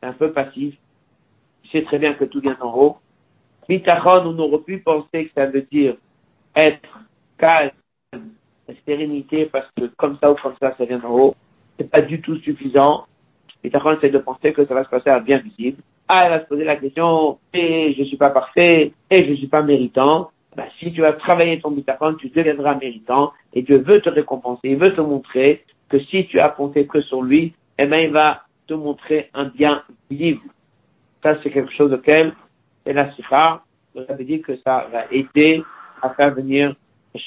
un peu passif. Il sait très bien que tout vient en haut. Bitachon, on aurait pu penser que ça veut dire être calme, sérénité, parce que comme ça ou comme ça, ça vient en haut. C'est pas du tout suffisant. Bitachon, c'est de penser que ça va se passer à bien visible. Ah, elle va se poser la question, et je suis pas parfait, et je suis pas méritant. Ben, si tu vas travailler ton bitachon, tu deviendras méritant, et Dieu veut te récompenser, il veut te montrer que si tu as compté que sur lui, eh ben, il va te montrer un bien visible. Ça, c'est quelque chose auquel, et la sikha, vous avez dit que ça va aider à faire venir le